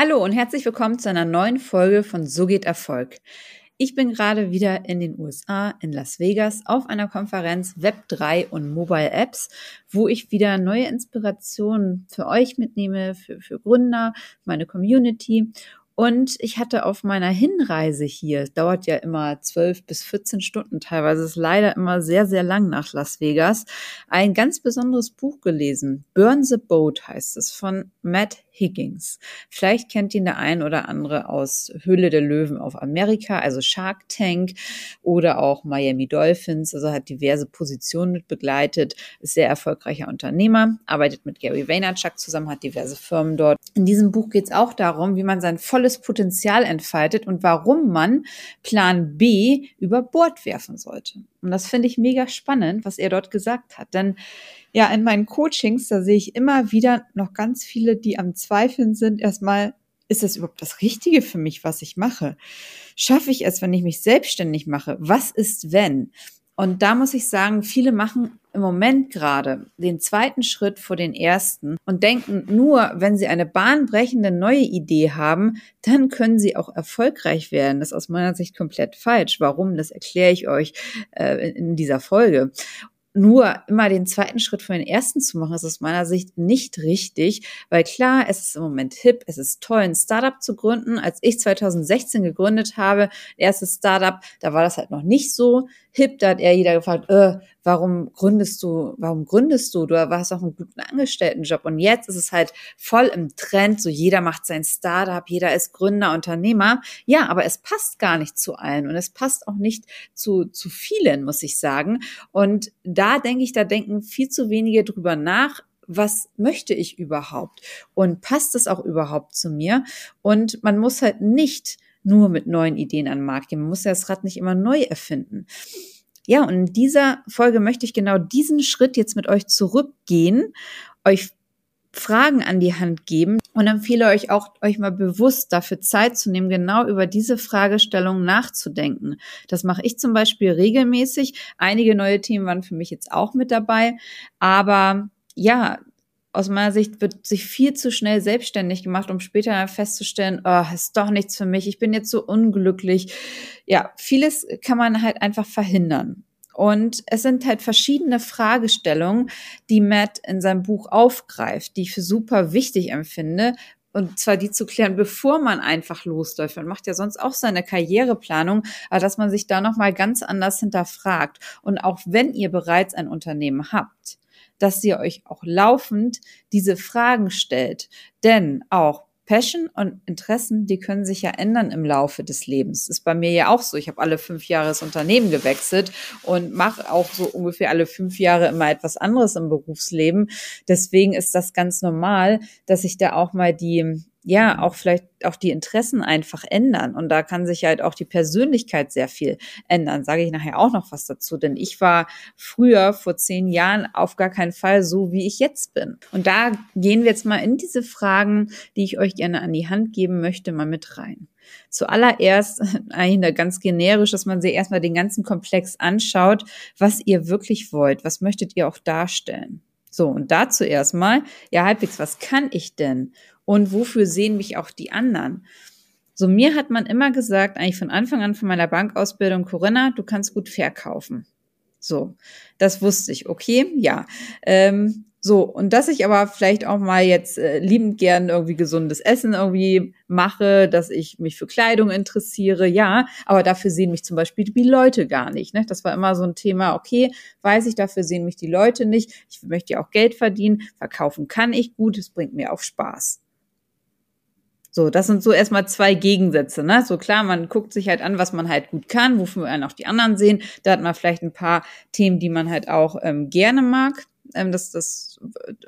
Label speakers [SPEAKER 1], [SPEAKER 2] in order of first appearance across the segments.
[SPEAKER 1] Hallo und herzlich willkommen zu einer neuen Folge von So geht Erfolg. Ich bin gerade wieder in den USA, in Las Vegas, auf einer Konferenz Web3 und Mobile Apps, wo ich wieder neue Inspirationen für euch mitnehme, für, für Gründer, meine Community und ich hatte auf meiner Hinreise hier, dauert ja immer zwölf bis 14 Stunden teilweise, ist leider immer sehr, sehr lang nach Las Vegas, ein ganz besonderes Buch gelesen. Burn the Boat heißt es von Matt Higgins. Vielleicht kennt ihn der ein oder andere aus Höhle der Löwen auf Amerika, also Shark Tank oder auch Miami Dolphins, also hat diverse Positionen mit begleitet, ist sehr erfolgreicher Unternehmer, arbeitet mit Gary Vaynerchuk zusammen, hat diverse Firmen dort. In diesem Buch geht es auch darum, wie man sein volles Potenzial entfaltet und warum man Plan B über Bord werfen sollte. Und das finde ich mega spannend, was er dort gesagt hat. Denn ja, in meinen Coachings, da sehe ich immer wieder noch ganz viele, die am Zweifeln sind, erstmal, ist das überhaupt das Richtige für mich, was ich mache? Schaffe ich es, wenn ich mich selbstständig mache? Was ist, wenn? Und da muss ich sagen, viele machen im Moment gerade den zweiten Schritt vor den ersten und denken nur, wenn sie eine bahnbrechende neue Idee haben, dann können sie auch erfolgreich werden. Das ist aus meiner Sicht komplett falsch. Warum? Das erkläre ich euch äh, in dieser Folge nur immer den zweiten Schritt von den ersten zu machen, ist aus meiner Sicht nicht richtig, weil klar, es ist im Moment hip, es ist toll, ein Startup zu gründen. Als ich 2016 gegründet habe, erstes Startup, da war das halt noch nicht so hip, da hat eher jeder gefragt, äh, warum gründest du, warum gründest du? Du hast auch einen guten Angestelltenjob. Und jetzt ist es halt voll im Trend, so jeder macht sein Startup, jeder ist Gründer, Unternehmer. Ja, aber es passt gar nicht zu allen und es passt auch nicht zu, zu vielen, muss ich sagen. Und da denke ich, da denken viel zu wenige drüber nach, was möchte ich überhaupt und passt es auch überhaupt zu mir? Und man muss halt nicht nur mit neuen Ideen an den Markt gehen. Man muss ja das Rad nicht immer neu erfinden. Ja, und in dieser Folge möchte ich genau diesen Schritt jetzt mit euch zurückgehen, euch Fragen an die Hand geben und empfehle euch auch, euch mal bewusst dafür Zeit zu nehmen, genau über diese Fragestellung nachzudenken. Das mache ich zum Beispiel regelmäßig. Einige neue Themen waren für mich jetzt auch mit dabei. Aber ja, aus meiner Sicht wird sich viel zu schnell selbstständig gemacht, um später festzustellen, oh, ist doch nichts für mich, ich bin jetzt so unglücklich. Ja, vieles kann man halt einfach verhindern. Und es sind halt verschiedene Fragestellungen, die Matt in seinem Buch aufgreift, die ich für super wichtig empfinde, und zwar die zu klären, bevor man einfach losläuft. Man macht ja sonst auch seine Karriereplanung, aber dass man sich da nochmal ganz anders hinterfragt. Und auch wenn ihr bereits ein Unternehmen habt, dass ihr euch auch laufend diese Fragen stellt. Denn auch Passion und Interessen, die können sich ja ändern im Laufe des Lebens. Ist bei mir ja auch so. Ich habe alle fünf Jahre das Unternehmen gewechselt und mache auch so ungefähr alle fünf Jahre immer etwas anderes im Berufsleben. Deswegen ist das ganz normal, dass ich da auch mal die ja auch vielleicht auch die Interessen einfach ändern. Und da kann sich halt auch die Persönlichkeit sehr viel ändern. Sage ich nachher auch noch was dazu. Denn ich war früher vor zehn Jahren auf gar keinen Fall so, wie ich jetzt bin. Und da gehen wir jetzt mal in diese Fragen, die ich euch gerne an die Hand geben möchte, mal mit rein. Zuallererst eigentlich ganz generisch, dass man sich erstmal den ganzen Komplex anschaut, was ihr wirklich wollt. Was möchtet ihr auch darstellen? So, und dazu erstmal, ja, halbwegs, was kann ich denn? Und wofür sehen mich auch die anderen? So, mir hat man immer gesagt, eigentlich von Anfang an von meiner Bankausbildung, Corinna, du kannst gut verkaufen. So, das wusste ich. Okay, ja. Ähm, so, und dass ich aber vielleicht auch mal jetzt äh, liebend gern irgendwie gesundes Essen irgendwie mache, dass ich mich für Kleidung interessiere, ja, aber dafür sehen mich zum Beispiel die Leute gar nicht. Ne? Das war immer so ein Thema, okay, weiß ich, dafür sehen mich die Leute nicht. Ich möchte ja auch Geld verdienen, verkaufen kann ich gut, es bringt mir auch Spaß. So, das sind so erstmal zwei Gegensätze, ne? So klar, man guckt sich halt an, was man halt gut kann, wofür einen auch die anderen sehen. Da hat man vielleicht ein paar Themen, die man halt auch ähm, gerne mag. Ähm, das, das,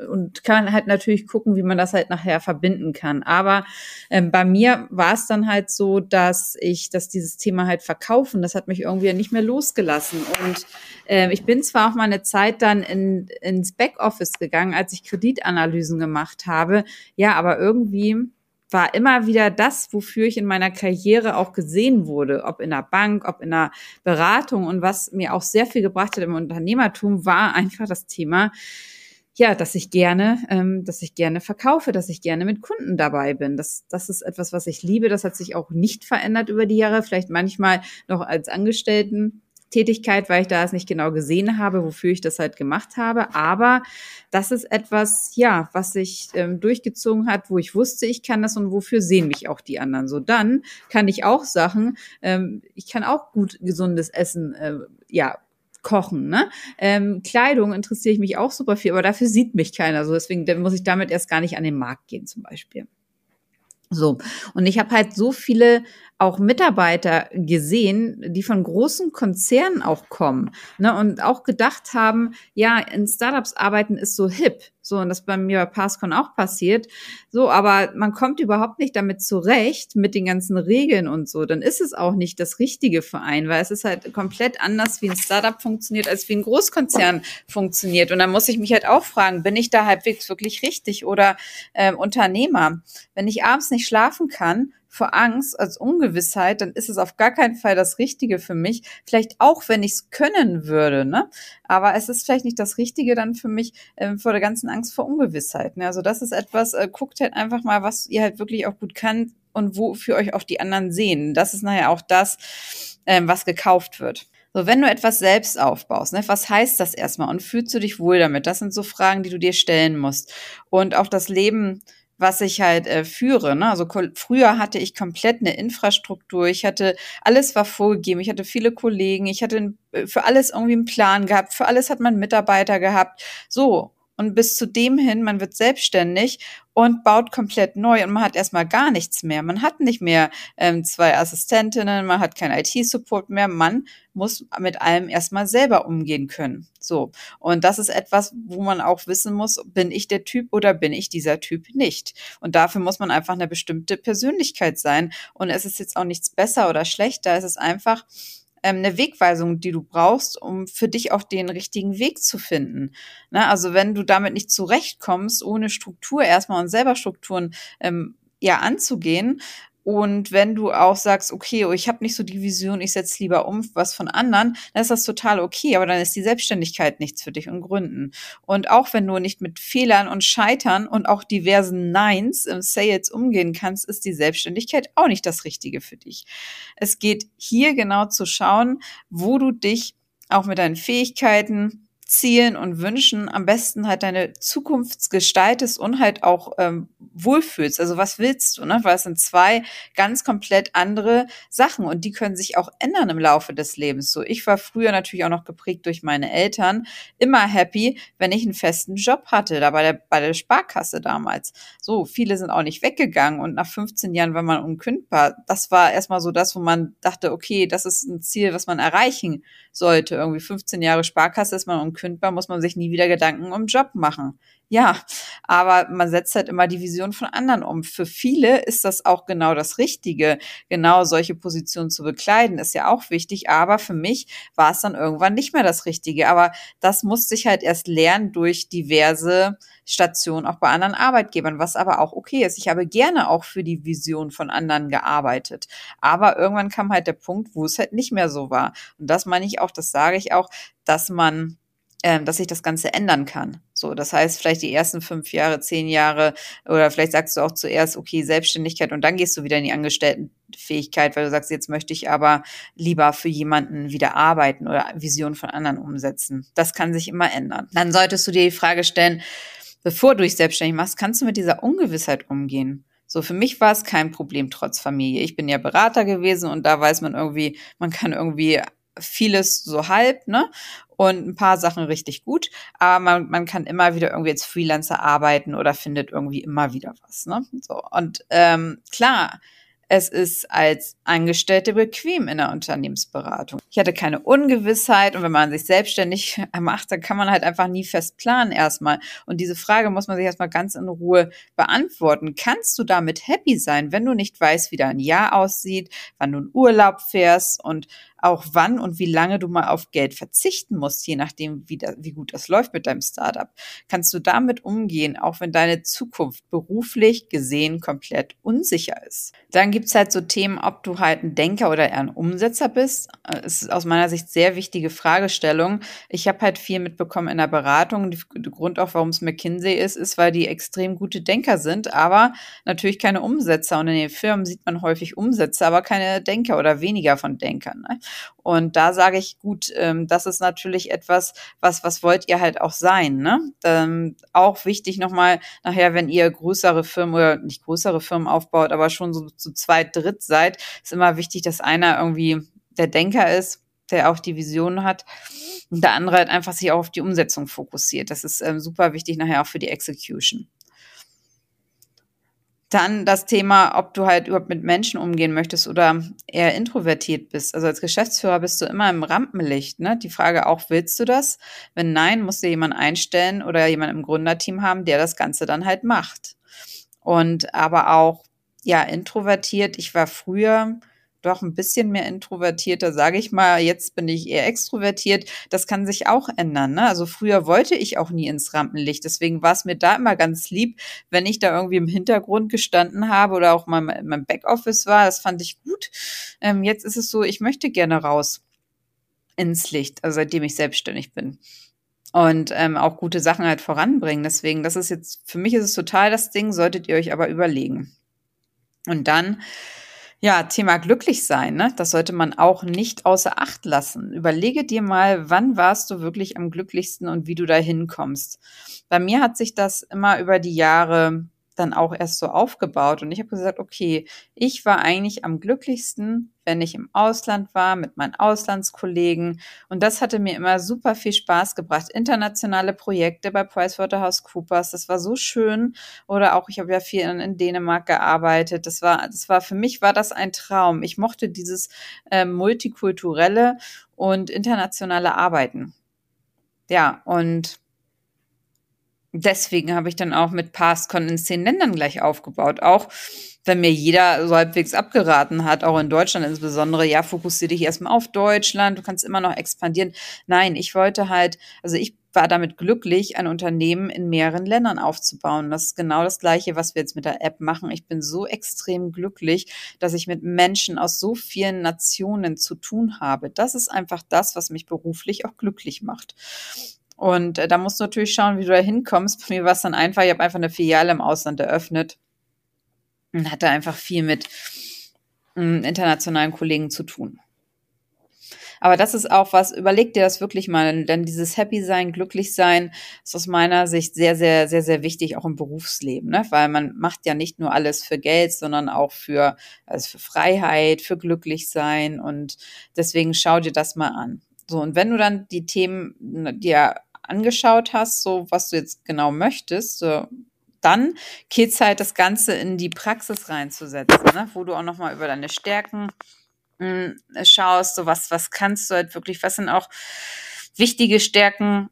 [SPEAKER 1] und kann halt natürlich gucken, wie man das halt nachher verbinden kann. Aber ähm, bei mir war es dann halt so, dass ich, dass dieses Thema halt verkaufen, das hat mich irgendwie nicht mehr losgelassen. Und äh, ich bin zwar auch mal eine Zeit dann in, ins Backoffice gegangen, als ich Kreditanalysen gemacht habe. Ja, aber irgendwie war immer wieder das, wofür ich in meiner Karriere auch gesehen wurde, ob in der Bank, ob in der Beratung und was mir auch sehr viel gebracht hat im Unternehmertum, war einfach das Thema, ja, dass ich gerne, ähm, dass ich gerne verkaufe, dass ich gerne mit Kunden dabei bin. Das, das ist etwas, was ich liebe. Das hat sich auch nicht verändert über die Jahre. Vielleicht manchmal noch als Angestellten Tätigkeit, weil ich da es nicht genau gesehen habe, wofür ich das halt gemacht habe. Aber das ist etwas, ja, was sich ähm, durchgezogen hat, wo ich wusste, ich kann das und wofür sehen mich auch die anderen. So dann kann ich auch Sachen, ähm, ich kann auch gut gesundes Essen, äh, ja, kochen. Ne? Ähm, Kleidung interessiere ich mich auch super viel, aber dafür sieht mich keiner. So deswegen muss ich damit erst gar nicht an den Markt gehen zum Beispiel. So, und ich habe halt so viele auch Mitarbeiter gesehen, die von großen Konzernen auch kommen ne, und auch gedacht haben, ja, in Startups arbeiten ist so hip. So, und das bei mir bei Passcon auch passiert. So, aber man kommt überhaupt nicht damit zurecht, mit den ganzen Regeln und so. Dann ist es auch nicht das Richtige für einen, weil es ist halt komplett anders, wie ein Startup funktioniert, als wie ein Großkonzern funktioniert. Und dann muss ich mich halt auch fragen, bin ich da halbwegs wirklich richtig oder ähm, Unternehmer? Wenn ich abends nicht schlafen kann, vor Angst, als Ungewissheit, dann ist es auf gar keinen Fall das Richtige für mich. Vielleicht auch, wenn ich es können würde, ne? Aber es ist vielleicht nicht das Richtige dann für mich äh, vor der ganzen Angst vor Ungewissheit. Ne? Also das ist etwas, äh, guckt halt einfach mal, was ihr halt wirklich auch gut kann und wofür euch auch die anderen sehen. Das ist nachher auch das, ähm, was gekauft wird. So, wenn du etwas selbst aufbaust, ne, was heißt das erstmal und fühlst du dich wohl damit? Das sind so Fragen, die du dir stellen musst. Und auch das Leben was ich halt äh, führe. Ne? Also früher hatte ich komplett eine Infrastruktur. Ich hatte, alles war vorgegeben. Ich hatte viele Kollegen. Ich hatte äh, für alles irgendwie einen Plan gehabt. Für alles hat man Mitarbeiter gehabt. So. Und bis zu dem hin, man wird selbstständig und baut komplett neu und man hat erstmal gar nichts mehr. Man hat nicht mehr ähm, zwei Assistentinnen, man hat keinen IT-Support mehr. Man muss mit allem erstmal selber umgehen können. So. Und das ist etwas, wo man auch wissen muss, bin ich der Typ oder bin ich dieser Typ nicht? Und dafür muss man einfach eine bestimmte Persönlichkeit sein. Und es ist jetzt auch nichts besser oder schlechter. Es ist einfach, ähm, eine Wegweisung, die du brauchst, um für dich auch den richtigen Weg zu finden. Ne? Also wenn du damit nicht zurechtkommst, ohne Struktur erstmal und selber Strukturen ähm, ja anzugehen, und wenn du auch sagst, okay, oh, ich habe nicht so die Vision, ich setze lieber um was von anderen, dann ist das total okay, aber dann ist die Selbstständigkeit nichts für dich und Gründen. Und auch wenn du nicht mit Fehlern und Scheitern und auch diversen Neins im Sales umgehen kannst, ist die Selbstständigkeit auch nicht das Richtige für dich. Es geht hier genau zu schauen, wo du dich auch mit deinen Fähigkeiten, Zielen und Wünschen am besten halt deine Zukunft gestaltest und halt auch ähm, wohlfühlst. Also was willst du, ne? Weil es sind zwei ganz komplett andere Sachen und die können sich auch ändern im Laufe des Lebens. So, ich war früher natürlich auch noch geprägt durch meine Eltern, immer happy, wenn ich einen festen Job hatte, da bei der, bei der Sparkasse damals. So, viele sind auch nicht weggegangen und nach 15 Jahren war man unkündbar. Das war erstmal so das, wo man dachte, okay, das ist ein Ziel, was man erreichen sollte. Irgendwie 15 Jahre Sparkasse ist man unkündbar unkündbar, muss man sich nie wieder Gedanken um Job machen. Ja, aber man setzt halt immer die Vision von anderen um. Für viele ist das auch genau das Richtige. Genau solche Positionen zu bekleiden ist ja auch wichtig. Aber für mich war es dann irgendwann nicht mehr das Richtige. Aber das musste ich halt erst lernen durch diverse Stationen auch bei anderen Arbeitgebern, was aber auch okay ist. Ich habe gerne auch für die Vision von anderen gearbeitet. Aber irgendwann kam halt der Punkt, wo es halt nicht mehr so war. Und das meine ich auch, das sage ich auch, dass man ähm, dass sich das Ganze ändern kann. So, das heißt, vielleicht die ersten fünf Jahre, zehn Jahre oder vielleicht sagst du auch zuerst, okay, Selbstständigkeit und dann gehst du wieder in die Angestelltenfähigkeit, weil du sagst, jetzt möchte ich aber lieber für jemanden wieder arbeiten oder Visionen von anderen umsetzen. Das kann sich immer ändern. Dann solltest du dir die Frage stellen, bevor du dich selbstständig machst, kannst du mit dieser Ungewissheit umgehen? So, für mich war es kein Problem trotz Familie. Ich bin ja Berater gewesen und da weiß man irgendwie, man kann irgendwie vieles so halb, ne? Und ein paar Sachen richtig gut. Aber man, man kann immer wieder irgendwie als Freelancer arbeiten oder findet irgendwie immer wieder was, ne? So. Und ähm, klar, es ist als Angestellte bequem in der Unternehmensberatung. Ich hatte keine Ungewissheit und wenn man sich selbstständig macht, dann kann man halt einfach nie fest planen erstmal. Und diese Frage muss man sich erstmal ganz in Ruhe beantworten. Kannst du damit happy sein, wenn du nicht weißt, wie dein Jahr aussieht, wann du in Urlaub fährst und auch wann und wie lange du mal auf Geld verzichten musst, je nachdem, wie, da, wie gut das läuft mit deinem Startup. Kannst du damit umgehen, auch wenn deine Zukunft beruflich gesehen komplett unsicher ist? Dann gibt's halt so Themen, ob du halt ein Denker oder eher ein Umsetzer bist. Es ist aus meiner Sicht sehr wichtige Fragestellung. Ich habe halt viel mitbekommen in der Beratung. Der Grund auch, warum es McKinsey ist, ist, weil die extrem gute Denker sind, aber natürlich keine Umsetzer. Und in den Firmen sieht man häufig Umsätze, aber keine Denker oder weniger von Denkern. Ne? Und da sage ich, gut, ähm, das ist natürlich etwas, was, was wollt ihr halt auch sein. Ne? Ähm, auch wichtig nochmal nachher, wenn ihr größere Firmen oder nicht größere Firmen aufbaut, aber schon so zu zweit, dritt seid, ist immer wichtig, dass einer irgendwie der Denker ist, der auch die Vision hat und der andere halt einfach sich auch auf die Umsetzung fokussiert. Das ist ähm, super wichtig nachher auch für die Execution. Dann das Thema, ob du halt überhaupt mit Menschen umgehen möchtest oder eher introvertiert bist. Also als Geschäftsführer bist du immer im Rampenlicht. Ne? Die Frage auch, willst du das? Wenn nein, musst du jemanden einstellen oder jemanden im Gründerteam haben, der das Ganze dann halt macht. Und aber auch, ja, introvertiert. Ich war früher doch ein bisschen mehr introvertierter, sage ich mal. Jetzt bin ich eher extrovertiert. Das kann sich auch ändern. Ne? Also früher wollte ich auch nie ins Rampenlicht. Deswegen war es mir da immer ganz lieb, wenn ich da irgendwie im Hintergrund gestanden habe oder auch mal in meinem Backoffice war. Das fand ich gut. Ähm, jetzt ist es so, ich möchte gerne raus ins Licht, also seitdem ich selbstständig bin und ähm, auch gute Sachen halt voranbringen. Deswegen, das ist jetzt, für mich ist es total das Ding, solltet ihr euch aber überlegen. Und dann ja, Thema glücklich sein, ne? Das sollte man auch nicht außer Acht lassen. Überlege dir mal, wann warst du wirklich am glücklichsten und wie du da hinkommst. Bei mir hat sich das immer über die Jahre dann auch erst so aufgebaut. Und ich habe gesagt, okay, ich war eigentlich am glücklichsten, wenn ich im Ausland war mit meinen Auslandskollegen. Und das hatte mir immer super viel Spaß gebracht. Internationale Projekte bei PricewaterhouseCoopers, das war so schön. Oder auch, ich habe ja viel in, in, Dänemark gearbeitet. Das war, das war für mich war das ein Traum. Ich mochte dieses äh, multikulturelle und internationale Arbeiten. Ja, und deswegen habe ich dann auch mit PassCon in zehn Ländern gleich aufgebaut. Auch wenn mir jeder so halbwegs abgeraten hat, auch in Deutschland insbesondere, ja, fokussiere dich erstmal auf Deutschland, du kannst immer noch expandieren. Nein, ich wollte halt, also ich war damit glücklich, ein Unternehmen in mehreren Ländern aufzubauen. Das ist genau das Gleiche, was wir jetzt mit der App machen. Ich bin so extrem glücklich, dass ich mit Menschen aus so vielen Nationen zu tun habe. Das ist einfach das, was mich beruflich auch glücklich macht. Und äh, da musst du natürlich schauen, wie du da hinkommst. Bei mir war es dann einfach, ich habe einfach eine Filiale im Ausland eröffnet und hatte einfach viel mit äh, internationalen Kollegen zu tun. Aber das ist auch was, überleg dir das wirklich mal, denn dieses Happy sein, glücklich sein, ist aus meiner Sicht sehr, sehr, sehr, sehr wichtig, auch im Berufsleben, ne? weil man macht ja nicht nur alles für Geld, sondern auch für, also für Freiheit, für glücklich sein und deswegen schau dir das mal an. So, und wenn du dann die Themen dir angeschaut hast, so was du jetzt genau möchtest, so, dann geht's halt das Ganze in die Praxis reinzusetzen, ne? wo du auch nochmal über deine Stärken mh, hm, schaust, so was, was kannst du halt wirklich, was sind auch wichtige Stärken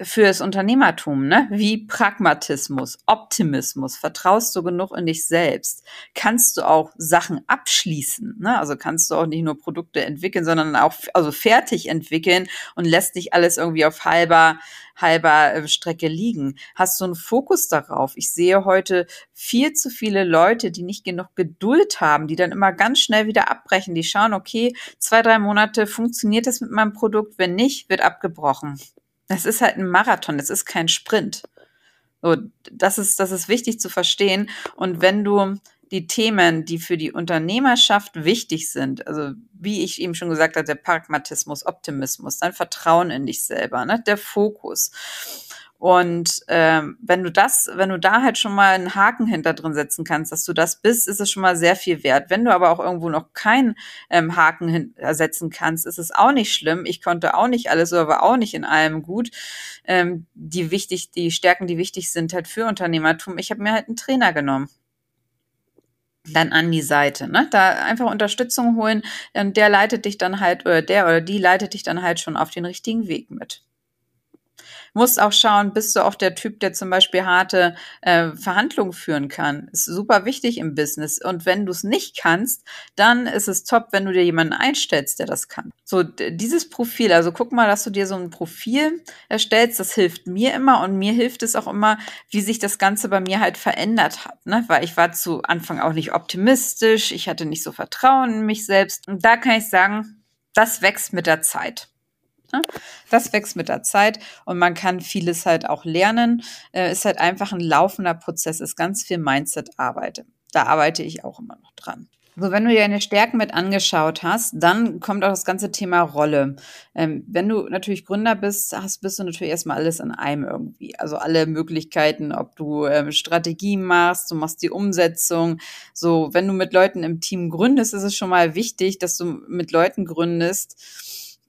[SPEAKER 1] fürs Unternehmertum, ne? Wie Pragmatismus, Optimismus, vertraust du genug in dich selbst? Kannst du auch Sachen abschließen, ne? Also kannst du auch nicht nur Produkte entwickeln, sondern auch also fertig entwickeln und lässt dich alles irgendwie auf halber halber äh, Strecke liegen? Hast du einen Fokus darauf? Ich sehe heute viel zu viele Leute, die nicht genug Geduld haben, die dann immer ganz schnell wieder abbrechen. Die schauen, okay, zwei, drei Monate funktioniert das mit meinem Produkt, wenn nicht, wird abgebrochen. Das ist halt ein Marathon, das ist kein Sprint. So, das ist, das ist wichtig zu verstehen. Und wenn du die Themen, die für die Unternehmerschaft wichtig sind, also wie ich eben schon gesagt habe, der Pragmatismus, Optimismus, dein Vertrauen in dich selber, ne, der Fokus, und ähm, wenn du das, wenn du da halt schon mal einen Haken hinter drin setzen kannst, dass du das bist, ist es schon mal sehr viel wert. Wenn du aber auch irgendwo noch keinen ähm, Haken setzen kannst, ist es auch nicht schlimm. Ich konnte auch nicht alles, aber auch nicht in allem gut. Ähm, die wichtig, die Stärken, die wichtig sind halt für Unternehmertum. Ich habe mir halt einen Trainer genommen dann an die Seite, ne? Da einfach Unterstützung holen und der leitet dich dann halt oder der oder die leitet dich dann halt schon auf den richtigen Weg mit. Musst auch schauen, bist du auch der Typ, der zum Beispiel harte äh, Verhandlungen führen kann. Ist super wichtig im Business. Und wenn du es nicht kannst, dann ist es top, wenn du dir jemanden einstellst, der das kann. So, dieses Profil, also guck mal, dass du dir so ein Profil erstellst, das hilft mir immer und mir hilft es auch immer, wie sich das Ganze bei mir halt verändert hat. Ne? Weil ich war zu Anfang auch nicht optimistisch, ich hatte nicht so Vertrauen in mich selbst. Und da kann ich sagen, das wächst mit der Zeit. Ne? Das wächst mit der Zeit und man kann vieles halt auch lernen. Äh, ist halt einfach ein laufender Prozess, ist ganz viel Mindset-Arbeit. Da arbeite ich auch immer noch dran. So, wenn du dir deine Stärken mit angeschaut hast, dann kommt auch das ganze Thema Rolle. Ähm, wenn du natürlich Gründer bist, hast, bist du natürlich erstmal alles in einem irgendwie. Also alle Möglichkeiten, ob du ähm, Strategie machst, du machst die Umsetzung. So, wenn du mit Leuten im Team gründest, ist es schon mal wichtig, dass du mit Leuten gründest,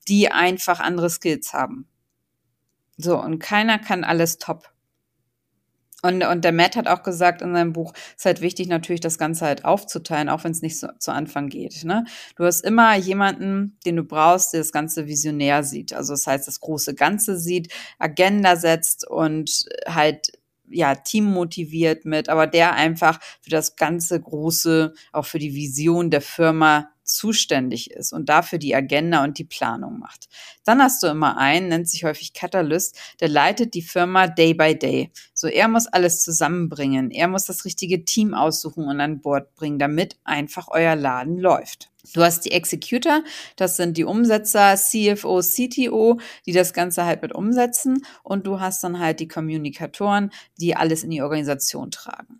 [SPEAKER 1] die einfach andere Skills haben. So, und keiner kann alles top. Und, und der Matt hat auch gesagt in seinem Buch, es ist halt wichtig, natürlich das Ganze halt aufzuteilen, auch wenn es nicht so, zu Anfang geht. Ne? Du hast immer jemanden, den du brauchst, der das Ganze visionär sieht. Also das heißt, das große Ganze sieht, Agenda setzt und halt ja, Team motiviert mit, aber der einfach für das ganze Große, auch für die Vision der Firma zuständig ist und dafür die Agenda und die Planung macht. Dann hast du immer einen, nennt sich häufig Catalyst, der leitet die Firma Day by Day. So, er muss alles zusammenbringen. Er muss das richtige Team aussuchen und an Bord bringen, damit einfach euer Laden läuft. Du hast die Executor, das sind die Umsetzer, CFO, CTO, die das Ganze halt mit umsetzen. Und du hast dann halt die Kommunikatoren, die alles in die Organisation tragen.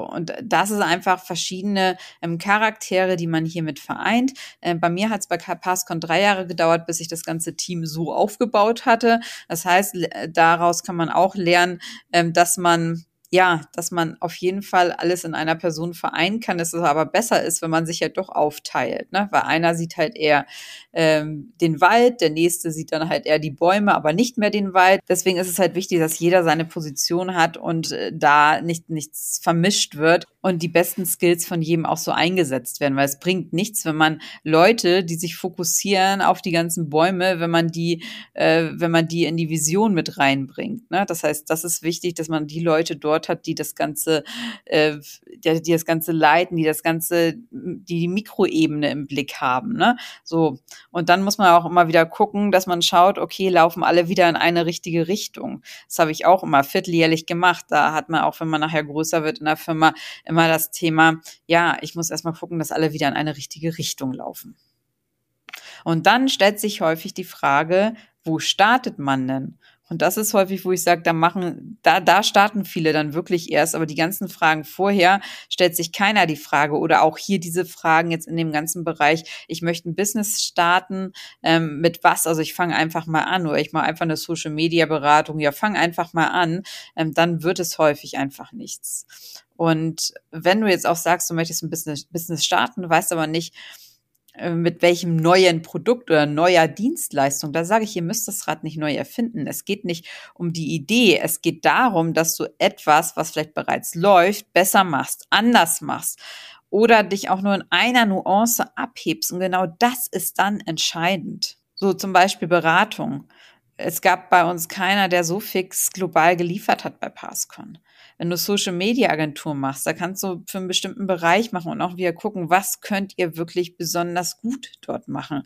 [SPEAKER 1] Und das ist einfach verschiedene ähm, Charaktere, die man hiermit vereint. Äh, bei mir hat es bei Passcon drei Jahre gedauert, bis ich das ganze Team so aufgebaut hatte. Das heißt, daraus kann man auch lernen, ähm, dass man ja, dass man auf jeden Fall alles in einer Person vereinen kann, dass es aber besser ist, wenn man sich halt doch aufteilt, ne? Weil einer sieht halt eher ähm, den Wald, der nächste sieht dann halt eher die Bäume, aber nicht mehr den Wald. Deswegen ist es halt wichtig, dass jeder seine Position hat und äh, da nicht nichts vermischt wird und die besten Skills von jedem auch so eingesetzt werden, weil es bringt nichts, wenn man Leute, die sich fokussieren auf die ganzen Bäume, wenn man die, äh, wenn man die in die Vision mit reinbringt. Ne? Das heißt, das ist wichtig, dass man die Leute dort hat, die das Ganze, äh, die, die das Ganze leiten, die das Ganze, die die Mikroebene im Blick haben. Ne? So. Und dann muss man auch immer wieder gucken, dass man schaut, okay, laufen alle wieder in eine richtige Richtung. Das habe ich auch immer vierteljährlich gemacht. Da hat man auch, wenn man nachher größer wird in der Firma, immer das Thema, ja, ich muss erstmal gucken, dass alle wieder in eine richtige Richtung laufen. Und dann stellt sich häufig die Frage, wo startet man denn? Und das ist häufig, wo ich sage, da machen, da, da starten viele dann wirklich erst, aber die ganzen Fragen vorher stellt sich keiner die Frage oder auch hier diese Fragen jetzt in dem ganzen Bereich, ich möchte ein Business starten, ähm, mit was? Also ich fange einfach mal an oder ich mache einfach eine Social Media Beratung, ja, fang einfach mal an, ähm, dann wird es häufig einfach nichts. Und wenn du jetzt auch sagst, du möchtest ein Business, Business starten, weißt aber nicht, mit welchem neuen Produkt oder neuer Dienstleistung. Da sage ich, ihr müsst das Rad nicht neu erfinden. Es geht nicht um die Idee. Es geht darum, dass du etwas, was vielleicht bereits läuft, besser machst, anders machst oder dich auch nur in einer Nuance abhebst. Und genau das ist dann entscheidend. So zum Beispiel Beratung. Es gab bei uns keiner, der so fix global geliefert hat bei Passcon wenn du Social Media Agentur machst, da kannst du für einen bestimmten Bereich machen und auch wieder gucken, was könnt ihr wirklich besonders gut dort machen.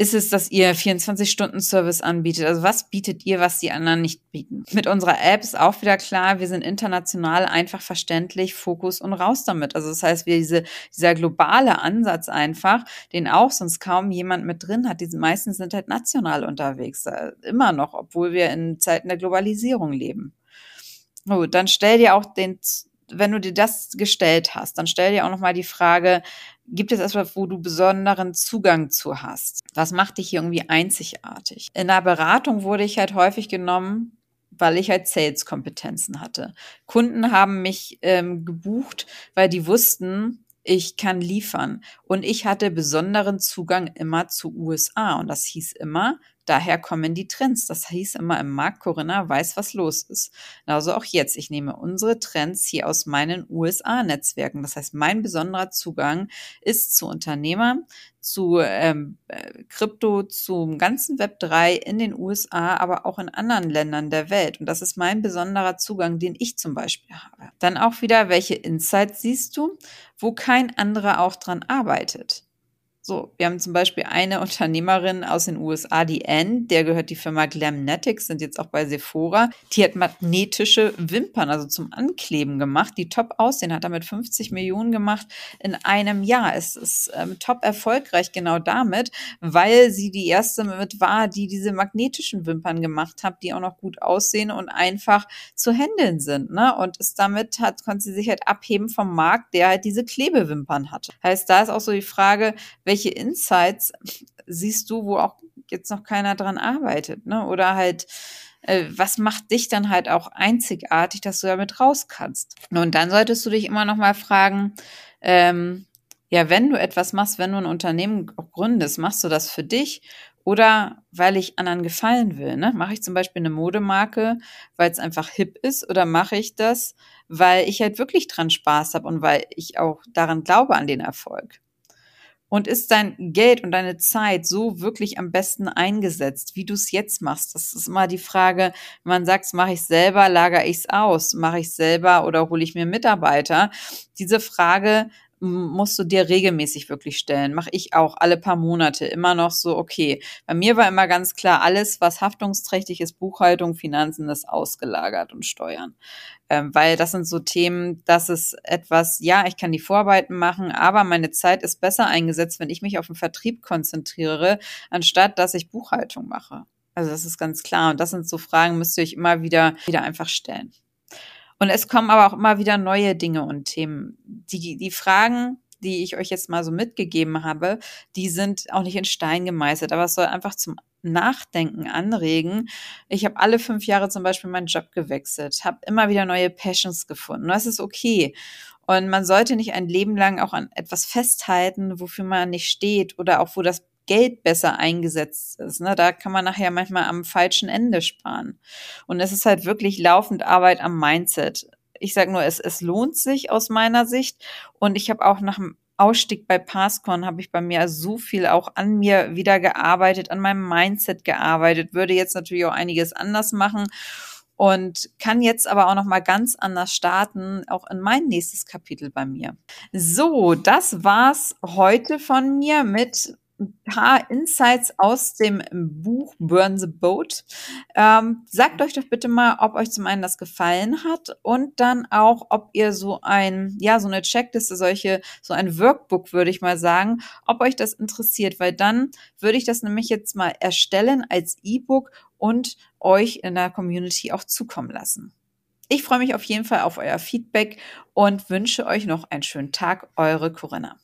[SPEAKER 1] Ist es, dass ihr 24-Stunden-Service anbietet? Also was bietet ihr, was die anderen nicht bieten? Mit unserer App ist auch wieder klar, wir sind international einfach verständlich, Fokus und raus damit. Also das heißt, wir diese, dieser globale Ansatz einfach, den auch sonst kaum jemand mit drin hat. Die meisten sind halt national unterwegs, äh, immer noch, obwohl wir in Zeiten der Globalisierung leben. Gut, dann stell dir auch den, wenn du dir das gestellt hast, dann stell dir auch nochmal die Frage, gibt es etwas, wo du besonderen Zugang zu hast? Was macht dich hier irgendwie einzigartig? In der Beratung wurde ich halt häufig genommen, weil ich halt Sales-Kompetenzen hatte. Kunden haben mich ähm, gebucht, weil die wussten, ich kann liefern. Und ich hatte besonderen Zugang immer zu USA. Und das hieß immer, daher kommen die Trends. Das hieß immer im Markt, Corinna weiß, was los ist. Also auch jetzt. Ich nehme unsere Trends hier aus meinen USA-Netzwerken. Das heißt, mein besonderer Zugang ist zu Unternehmern, zu ähm, äh, Krypto, zum ganzen Web 3 in den USA, aber auch in anderen Ländern der Welt. Und das ist mein besonderer Zugang, den ich zum Beispiel habe. Dann auch wieder, welche Insights siehst du, wo kein anderer auch dran arbeitet. So, wir haben zum Beispiel eine Unternehmerin aus den USA, die Anne, der gehört die Firma Glamnetics, sind jetzt auch bei Sephora. Die hat magnetische Wimpern, also zum Ankleben gemacht, die top aussehen, hat damit 50 Millionen gemacht in einem Jahr. Es ist ähm, top erfolgreich genau damit, weil sie die erste mit war, die diese magnetischen Wimpern gemacht hat, die auch noch gut aussehen und einfach zu handeln sind. Ne? Und ist damit hat, konnte sie sich halt abheben vom Markt, der halt diese Klebewimpern hatte. Heißt, da ist auch so die Frage, welche Insights siehst du, wo auch jetzt noch keiner dran arbeitet, ne? Oder halt, äh, was macht dich dann halt auch einzigartig, dass du damit raus kannst? Und dann solltest du dich immer noch mal fragen, ähm, ja, wenn du etwas machst, wenn du ein Unternehmen gründest, machst du das für dich oder weil ich anderen gefallen will. Ne? Mache ich zum Beispiel eine Modemarke, weil es einfach hip ist, oder mache ich das, weil ich halt wirklich dran Spaß habe und weil ich auch daran glaube an den Erfolg? Und ist dein Geld und deine Zeit so wirklich am besten eingesetzt, wie du es jetzt machst? Das ist immer die Frage, wenn man sagt, mache ich selber, lagere ich es aus, mache ich selber oder hole ich mir Mitarbeiter? Diese Frage musst du dir regelmäßig wirklich stellen. Mache ich auch alle paar Monate immer noch so, okay. Bei mir war immer ganz klar, alles, was haftungsträchtig ist, Buchhaltung, Finanzen, ist ausgelagert und Steuern. Ähm, weil das sind so Themen, das ist etwas, ja, ich kann die Vorarbeiten machen, aber meine Zeit ist besser eingesetzt, wenn ich mich auf den Vertrieb konzentriere, anstatt dass ich Buchhaltung mache. Also das ist ganz klar. Und das sind so Fragen, müsst ihr euch immer wieder, wieder einfach stellen. Und es kommen aber auch immer wieder neue Dinge und Themen. Die, die Fragen, die ich euch jetzt mal so mitgegeben habe, die sind auch nicht in Stein gemeißelt, aber es soll einfach zum Nachdenken anregen. Ich habe alle fünf Jahre zum Beispiel meinen Job gewechselt, habe immer wieder neue Passions gefunden. Das ist okay. Und man sollte nicht ein Leben lang auch an etwas festhalten, wofür man nicht steht oder auch wo das Geld besser eingesetzt ist. Ne? Da kann man nachher manchmal am falschen Ende sparen. Und es ist halt wirklich laufend Arbeit am Mindset. Ich sage nur, es, es lohnt sich aus meiner Sicht. Und ich habe auch nach dem Ausstieg bei Passcon habe ich bei mir so viel auch an mir wieder gearbeitet, an meinem Mindset gearbeitet, würde jetzt natürlich auch einiges anders machen und kann jetzt aber auch noch mal ganz anders starten, auch in mein nächstes Kapitel bei mir. So, das war's heute von mir mit ein paar Insights aus dem Buch Burn the Boat. Ähm, sagt euch doch bitte mal, ob euch zum einen das gefallen hat und dann auch, ob ihr so ein, ja, so eine Checkliste, solche, so ein Workbook, würde ich mal sagen, ob euch das interessiert, weil dann würde ich das nämlich jetzt mal erstellen als E-Book und euch in der Community auch zukommen lassen. Ich freue mich auf jeden Fall auf euer Feedback und wünsche euch noch einen schönen Tag. Eure Corinna.